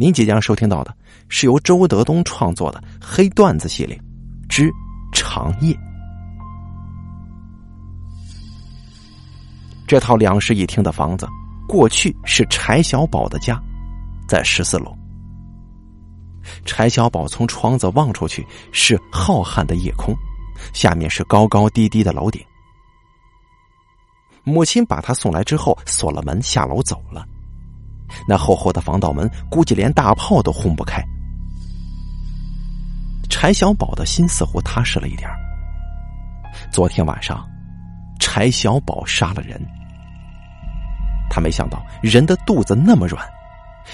您即将收听到的是由周德东创作的黑段子系列之《长夜》。这套两室一厅的房子，过去是柴小宝的家，在十四楼。柴小宝从窗子望出去是浩瀚的夜空，下面是高高低低的楼顶。母亲把他送来之后，锁了门，下楼走了。那厚厚的防盗门，估计连大炮都轰不开。柴小宝的心似乎踏实了一点昨天晚上，柴小宝杀了人。他没想到人的肚子那么软，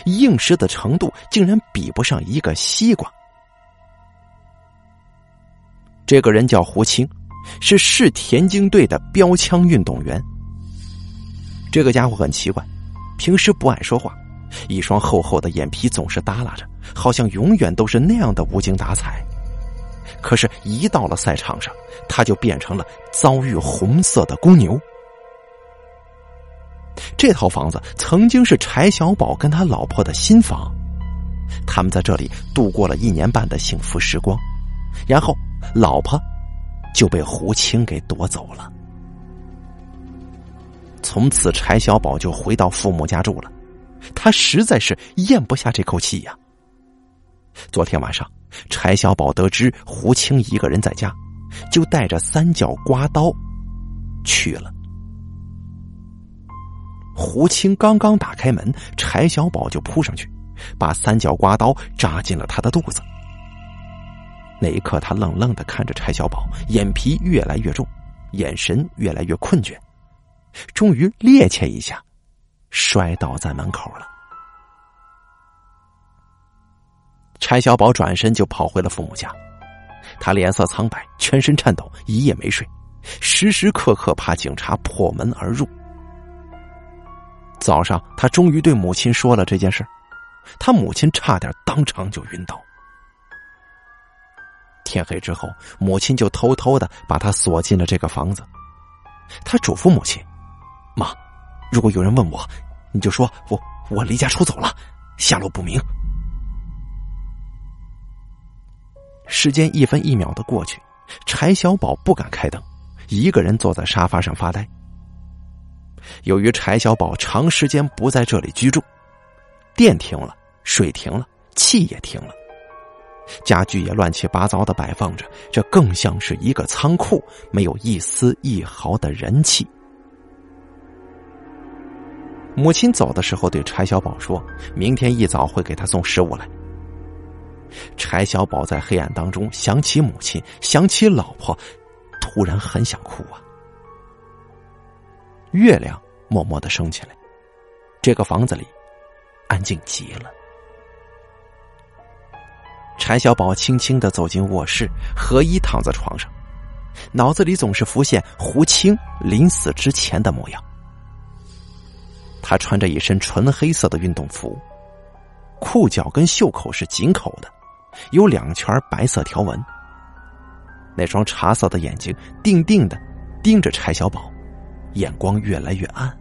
硬实的程度竟然比不上一个西瓜。这个人叫胡青，是市田径队的标枪运动员。这个家伙很奇怪。平时不爱说话，一双厚厚的眼皮总是耷拉着，好像永远都是那样的无精打采。可是，一到了赛场上，他就变成了遭遇红色的公牛。这套房子曾经是柴小宝跟他老婆的新房，他们在这里度过了一年半的幸福时光，然后老婆就被胡青给夺走了。从此，柴小宝就回到父母家住了。他实在是咽不下这口气呀。昨天晚上，柴小宝得知胡青一个人在家，就带着三角刮刀去了。胡青刚刚打开门，柴小宝就扑上去，把三角刮刀扎进了他的肚子。那一刻，他愣愣的看着柴小宝，眼皮越来越重，眼神越来越困倦。终于趔趄一下，摔倒在门口了。柴小宝转身就跑回了父母家，他脸色苍白，全身颤抖，一夜没睡，时时刻刻怕警察破门而入。早上，他终于对母亲说了这件事，他母亲差点当场就晕倒。天黑之后，母亲就偷偷的把他锁进了这个房子，他嘱咐母亲。妈，如果有人问我，你就说我我离家出走了，下落不明。时间一分一秒的过去，柴小宝不敢开灯，一个人坐在沙发上发呆。由于柴小宝长时间不在这里居住，电停了，水停了，气也停了，家具也乱七八糟的摆放着，这更像是一个仓库，没有一丝一毫的人气。母亲走的时候对柴小宝说：“明天一早会给他送食物来。”柴小宝在黑暗当中想起母亲，想起老婆，突然很想哭啊。月亮默默的升起来，这个房子里安静极了。柴小宝轻轻的走进卧室，合衣躺在床上，脑子里总是浮现胡青临死之前的模样。他穿着一身纯黑色的运动服，裤脚跟袖口是紧口的，有两圈白色条纹。那双茶色的眼睛定定的盯着柴小宝，眼光越来越暗。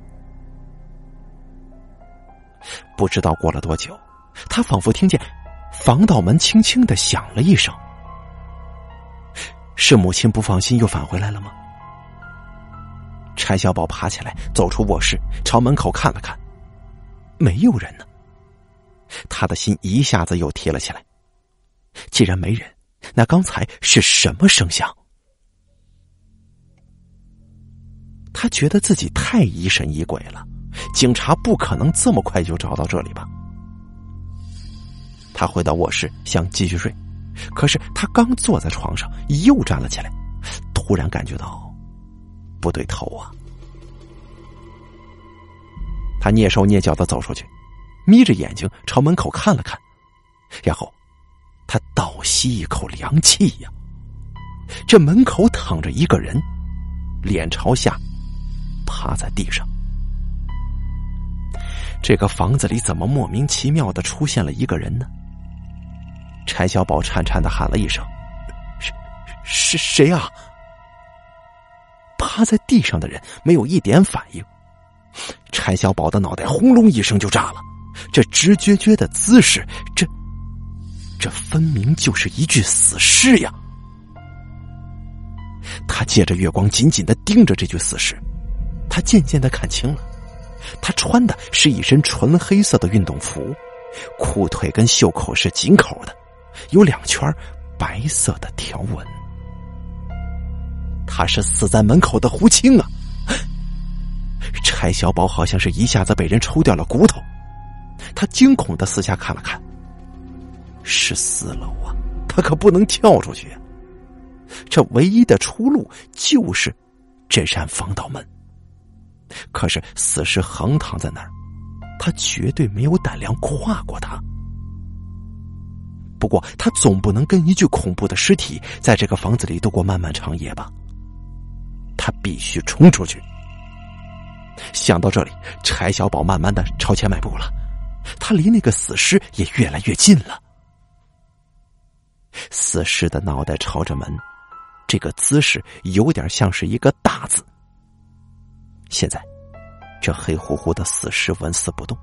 不知道过了多久，他仿佛听见防盗门轻轻的响了一声，是母亲不放心又返回来了吗？柴小宝爬起来，走出卧室，朝门口看了看，没有人呢。他的心一下子又提了起来。既然没人，那刚才是什么声响？他觉得自己太疑神疑鬼了，警察不可能这么快就找到这里吧？他回到卧室想继续睡，可是他刚坐在床上，又站了起来，突然感觉到。不对头啊！他蹑手蹑脚的走出去，眯着眼睛朝门口看了看，然后他倒吸一口凉气呀。这门口躺着一个人，脸朝下，趴在地上。这个房子里怎么莫名其妙的出现了一个人呢？柴小宝颤颤的喊了一声：“是是谁啊？”趴在地上的人没有一点反应，柴小宝的脑袋轰隆一声就炸了，这直撅撅的姿势，这这分明就是一具死尸呀！他借着月光紧紧的盯着这具死尸，他渐渐的看清了，他穿的是一身纯黑色的运动服，裤腿跟袖口是紧口的，有两圈白色的条纹。他是死在门口的胡青啊！柴小宝好像是一下子被人抽掉了骨头，他惊恐的四下看了看，是四楼啊，他可不能跳出去。这唯一的出路就是这扇防盗门。可是死尸横躺在那儿，他绝对没有胆量跨过它。不过他总不能跟一具恐怖的尸体在这个房子里度过漫漫长夜吧？他必须冲出去。想到这里，柴小宝慢慢的朝前迈步了，他离那个死尸也越来越近了。死尸的脑袋朝着门。这个姿势有点像是一个大字。现在，这黑乎乎的死尸纹丝不动，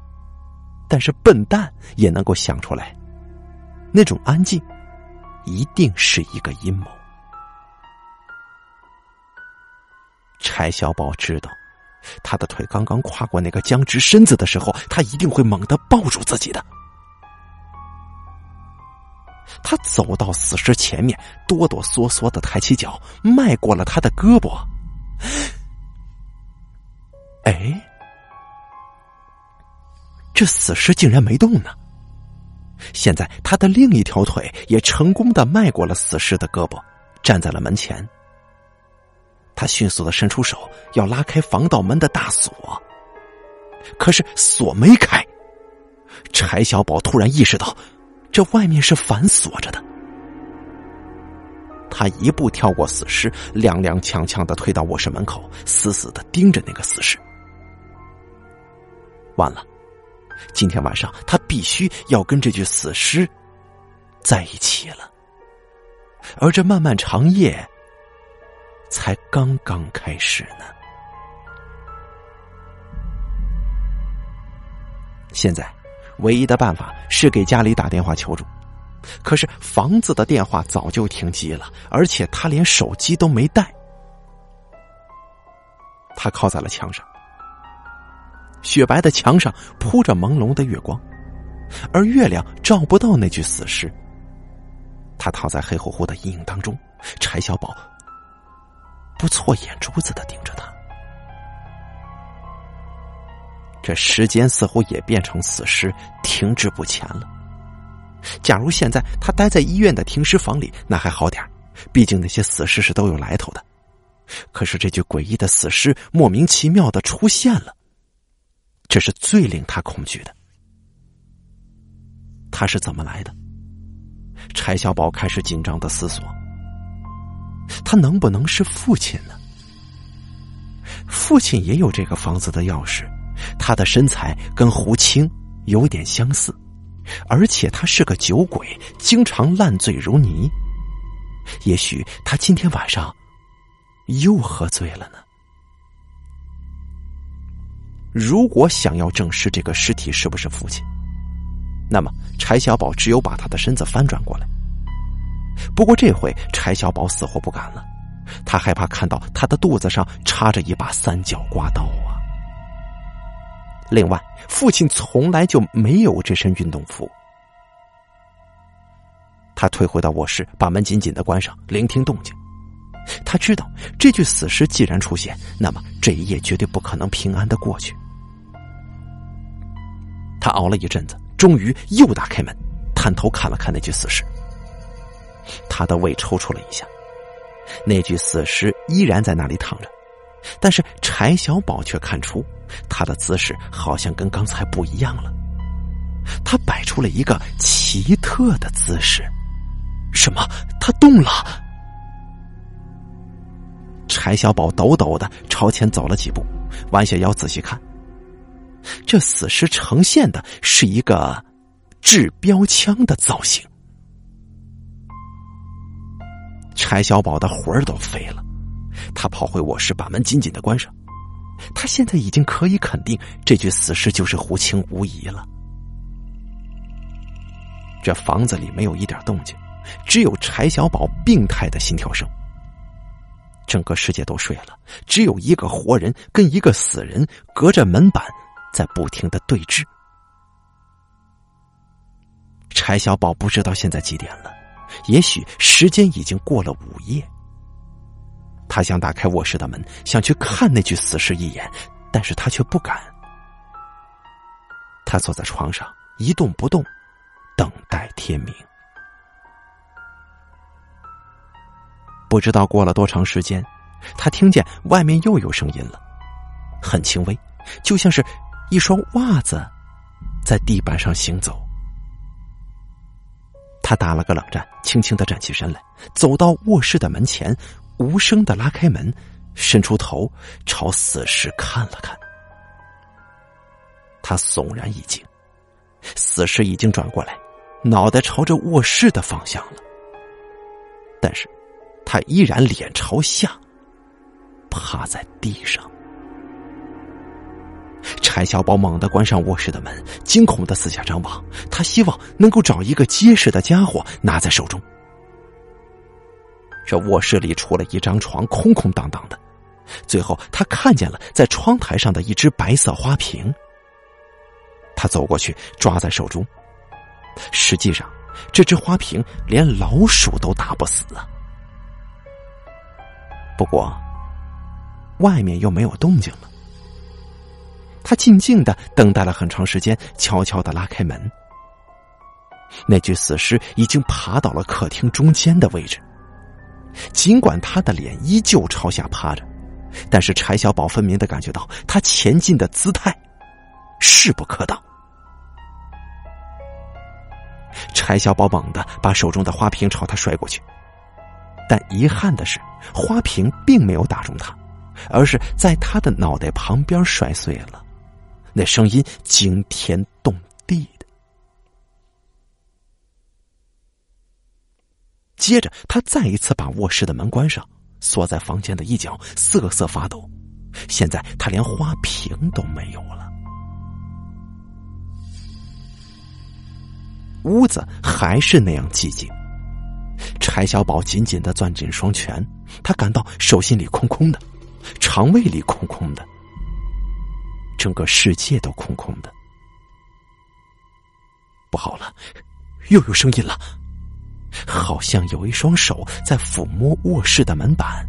但是笨蛋也能够想出来，那种安静一定是一个阴谋。柴小宝知道，他的腿刚刚跨过那个僵直身子的时候，他一定会猛地抱住自己的。他走到死尸前面，哆哆嗦嗦的抬起脚，迈过了他的胳膊。哎，这死尸竟然没动呢！现在他的另一条腿也成功的迈过了死尸的胳膊，站在了门前。他迅速的伸出手要拉开防盗门的大锁，可是锁没开。柴小宝突然意识到。这外面是反锁着的，他一步跳过死尸，踉踉跄跄的退到卧室门口，死死的盯着那个死尸。完了，今天晚上他必须要跟这具死尸在一起了，而这漫漫长夜才刚刚开始呢。现在。唯一的办法是给家里打电话求助，可是房子的电话早就停机了，而且他连手机都没带。他靠在了墙上，雪白的墙上铺着朦胧的月光，而月亮照不到那具死尸。他躺在黑乎乎的阴影当中，柴小宝不错眼珠子的盯着他。这时间似乎也变成死尸，停滞不前了。假如现在他待在医院的停尸房里，那还好点毕竟那些死尸是都有来头的。可是这具诡异的死尸莫名其妙的出现了，这是最令他恐惧的。他是怎么来的？柴小宝开始紧张的思索。他能不能是父亲呢？父亲也有这个房子的钥匙。他的身材跟胡青有点相似，而且他是个酒鬼，经常烂醉如泥。也许他今天晚上又喝醉了呢。如果想要证实这个尸体是不是父亲，那么柴小宝只有把他的身子翻转过来。不过这回柴小宝死活不敢了，他害怕看到他的肚子上插着一把三角刮刀啊。另外，父亲从来就没有这身运动服。他退回到卧室，把门紧紧的关上，聆听动静。他知道，这具死尸既然出现，那么这一夜绝对不可能平安的过去。他熬了一阵子，终于又打开门，探头看了看那具死尸。他的胃抽搐了一下，那具死尸依然在那里躺着，但是柴小宝却看出。他的姿势好像跟刚才不一样了，他摆出了一个奇特的姿势。什么？他动了？柴小宝抖抖的朝前走了几步，弯下腰仔细看，这死尸呈现的是一个制标枪的造型。柴小宝的魂儿都飞了，他跑回卧室，把门紧紧的关上。他现在已经可以肯定，这具死尸就是胡青无疑了。这房子里没有一点动静，只有柴小宝病态的心跳声。整个世界都睡了，只有一个活人跟一个死人隔着门板在不停的对峙。柴小宝不知道现在几点了，也许时间已经过了午夜。他想打开卧室的门，想去看那具死尸一眼，但是他却不敢。他坐在床上一动不动，等待天明。不知道过了多长时间，他听见外面又有声音了，很轻微，就像是一双袜子在地板上行走。他打了个冷战，轻轻的站起身来，走到卧室的门前，无声的拉开门，伸出头朝死尸看了看。他悚然一惊，死尸已经转过来，脑袋朝着卧室的方向了，但是。他依然脸朝下，趴在地上。柴小宝猛地关上卧室的门，惊恐的四下张望。他希望能够找一个结实的家伙拿在手中。这卧室里除了一张床，空空荡荡的。最后，他看见了在窗台上的一只白色花瓶。他走过去，抓在手中。实际上，这只花瓶连老鼠都打不死啊！不过，外面又没有动静了。他静静的等待了很长时间，悄悄的拉开门。那具死尸已经爬到了客厅中间的位置。尽管他的脸依旧朝下趴着，但是柴小宝分明的感觉到他前进的姿态势不可挡。柴小宝猛地把手中的花瓶朝他摔过去。但遗憾的是，花瓶并没有打中他，而是在他的脑袋旁边摔碎了。那声音惊天动地的。接着，他再一次把卧室的门关上，缩在房间的一角，瑟瑟发抖。现在他连花瓶都没有了。屋子还是那样寂静。柴小宝紧紧的攥紧双拳，他感到手心里空空的，肠胃里空空的，整个世界都空空的。不好了，又有声音了，好像有一双手在抚摸卧室的门板。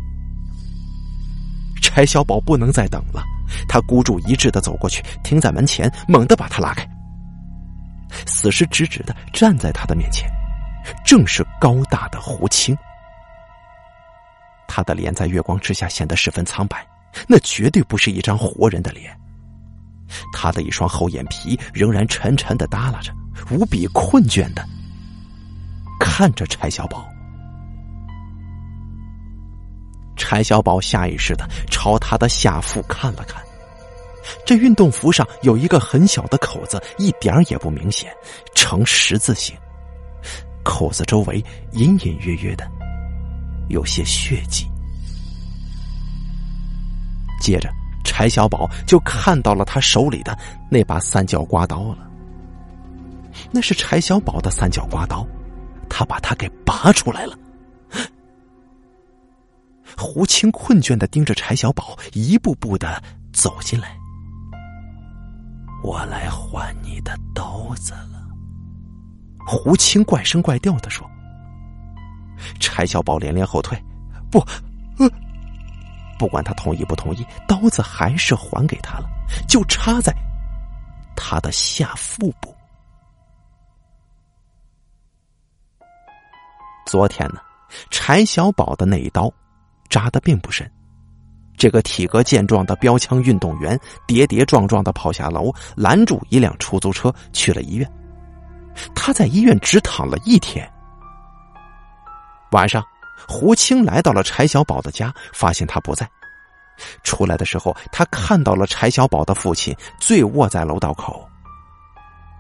柴小宝不能再等了，他孤注一掷的走过去，停在门前，猛地把他拉开。死尸直直的站在他的面前。正是高大的胡青，他的脸在月光之下显得十分苍白，那绝对不是一张活人的脸。他的一双厚眼皮仍然沉沉的耷拉着，无比困倦的看着柴小宝。柴小宝下意识的朝他的下腹看了看，这运动服上有一个很小的口子，一点也不明显，呈十字形。口子周围隐隐约约的有些血迹。接着，柴小宝就看到了他手里的那把三角刮刀了。那是柴小宝的三角刮刀，他把它给拔出来了。胡青困倦的盯着柴小宝，一步步的走进来。我来还你的刀子了。胡青怪声怪调的说：“柴小宝连连后退，不，不管他同意不同意，刀子还是还给他了，就插在他的下腹部。昨天呢，柴小宝的那一刀扎的并不深，这个体格健壮的标枪运动员跌跌撞撞的跑下楼，拦住一辆出租车去了医院。”他在医院只躺了一天。晚上，胡青来到了柴小宝的家，发现他不在。出来的时候，他看到了柴小宝的父亲醉卧在楼道口，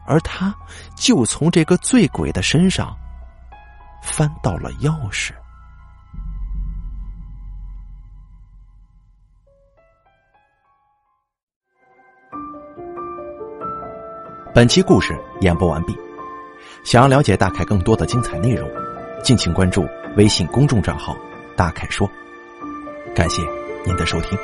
而他就从这个醉鬼的身上翻到了钥匙。本期故事演播完毕。想要了解大凯更多的精彩内容，敬请关注微信公众账号“大凯说”。感谢您的收听。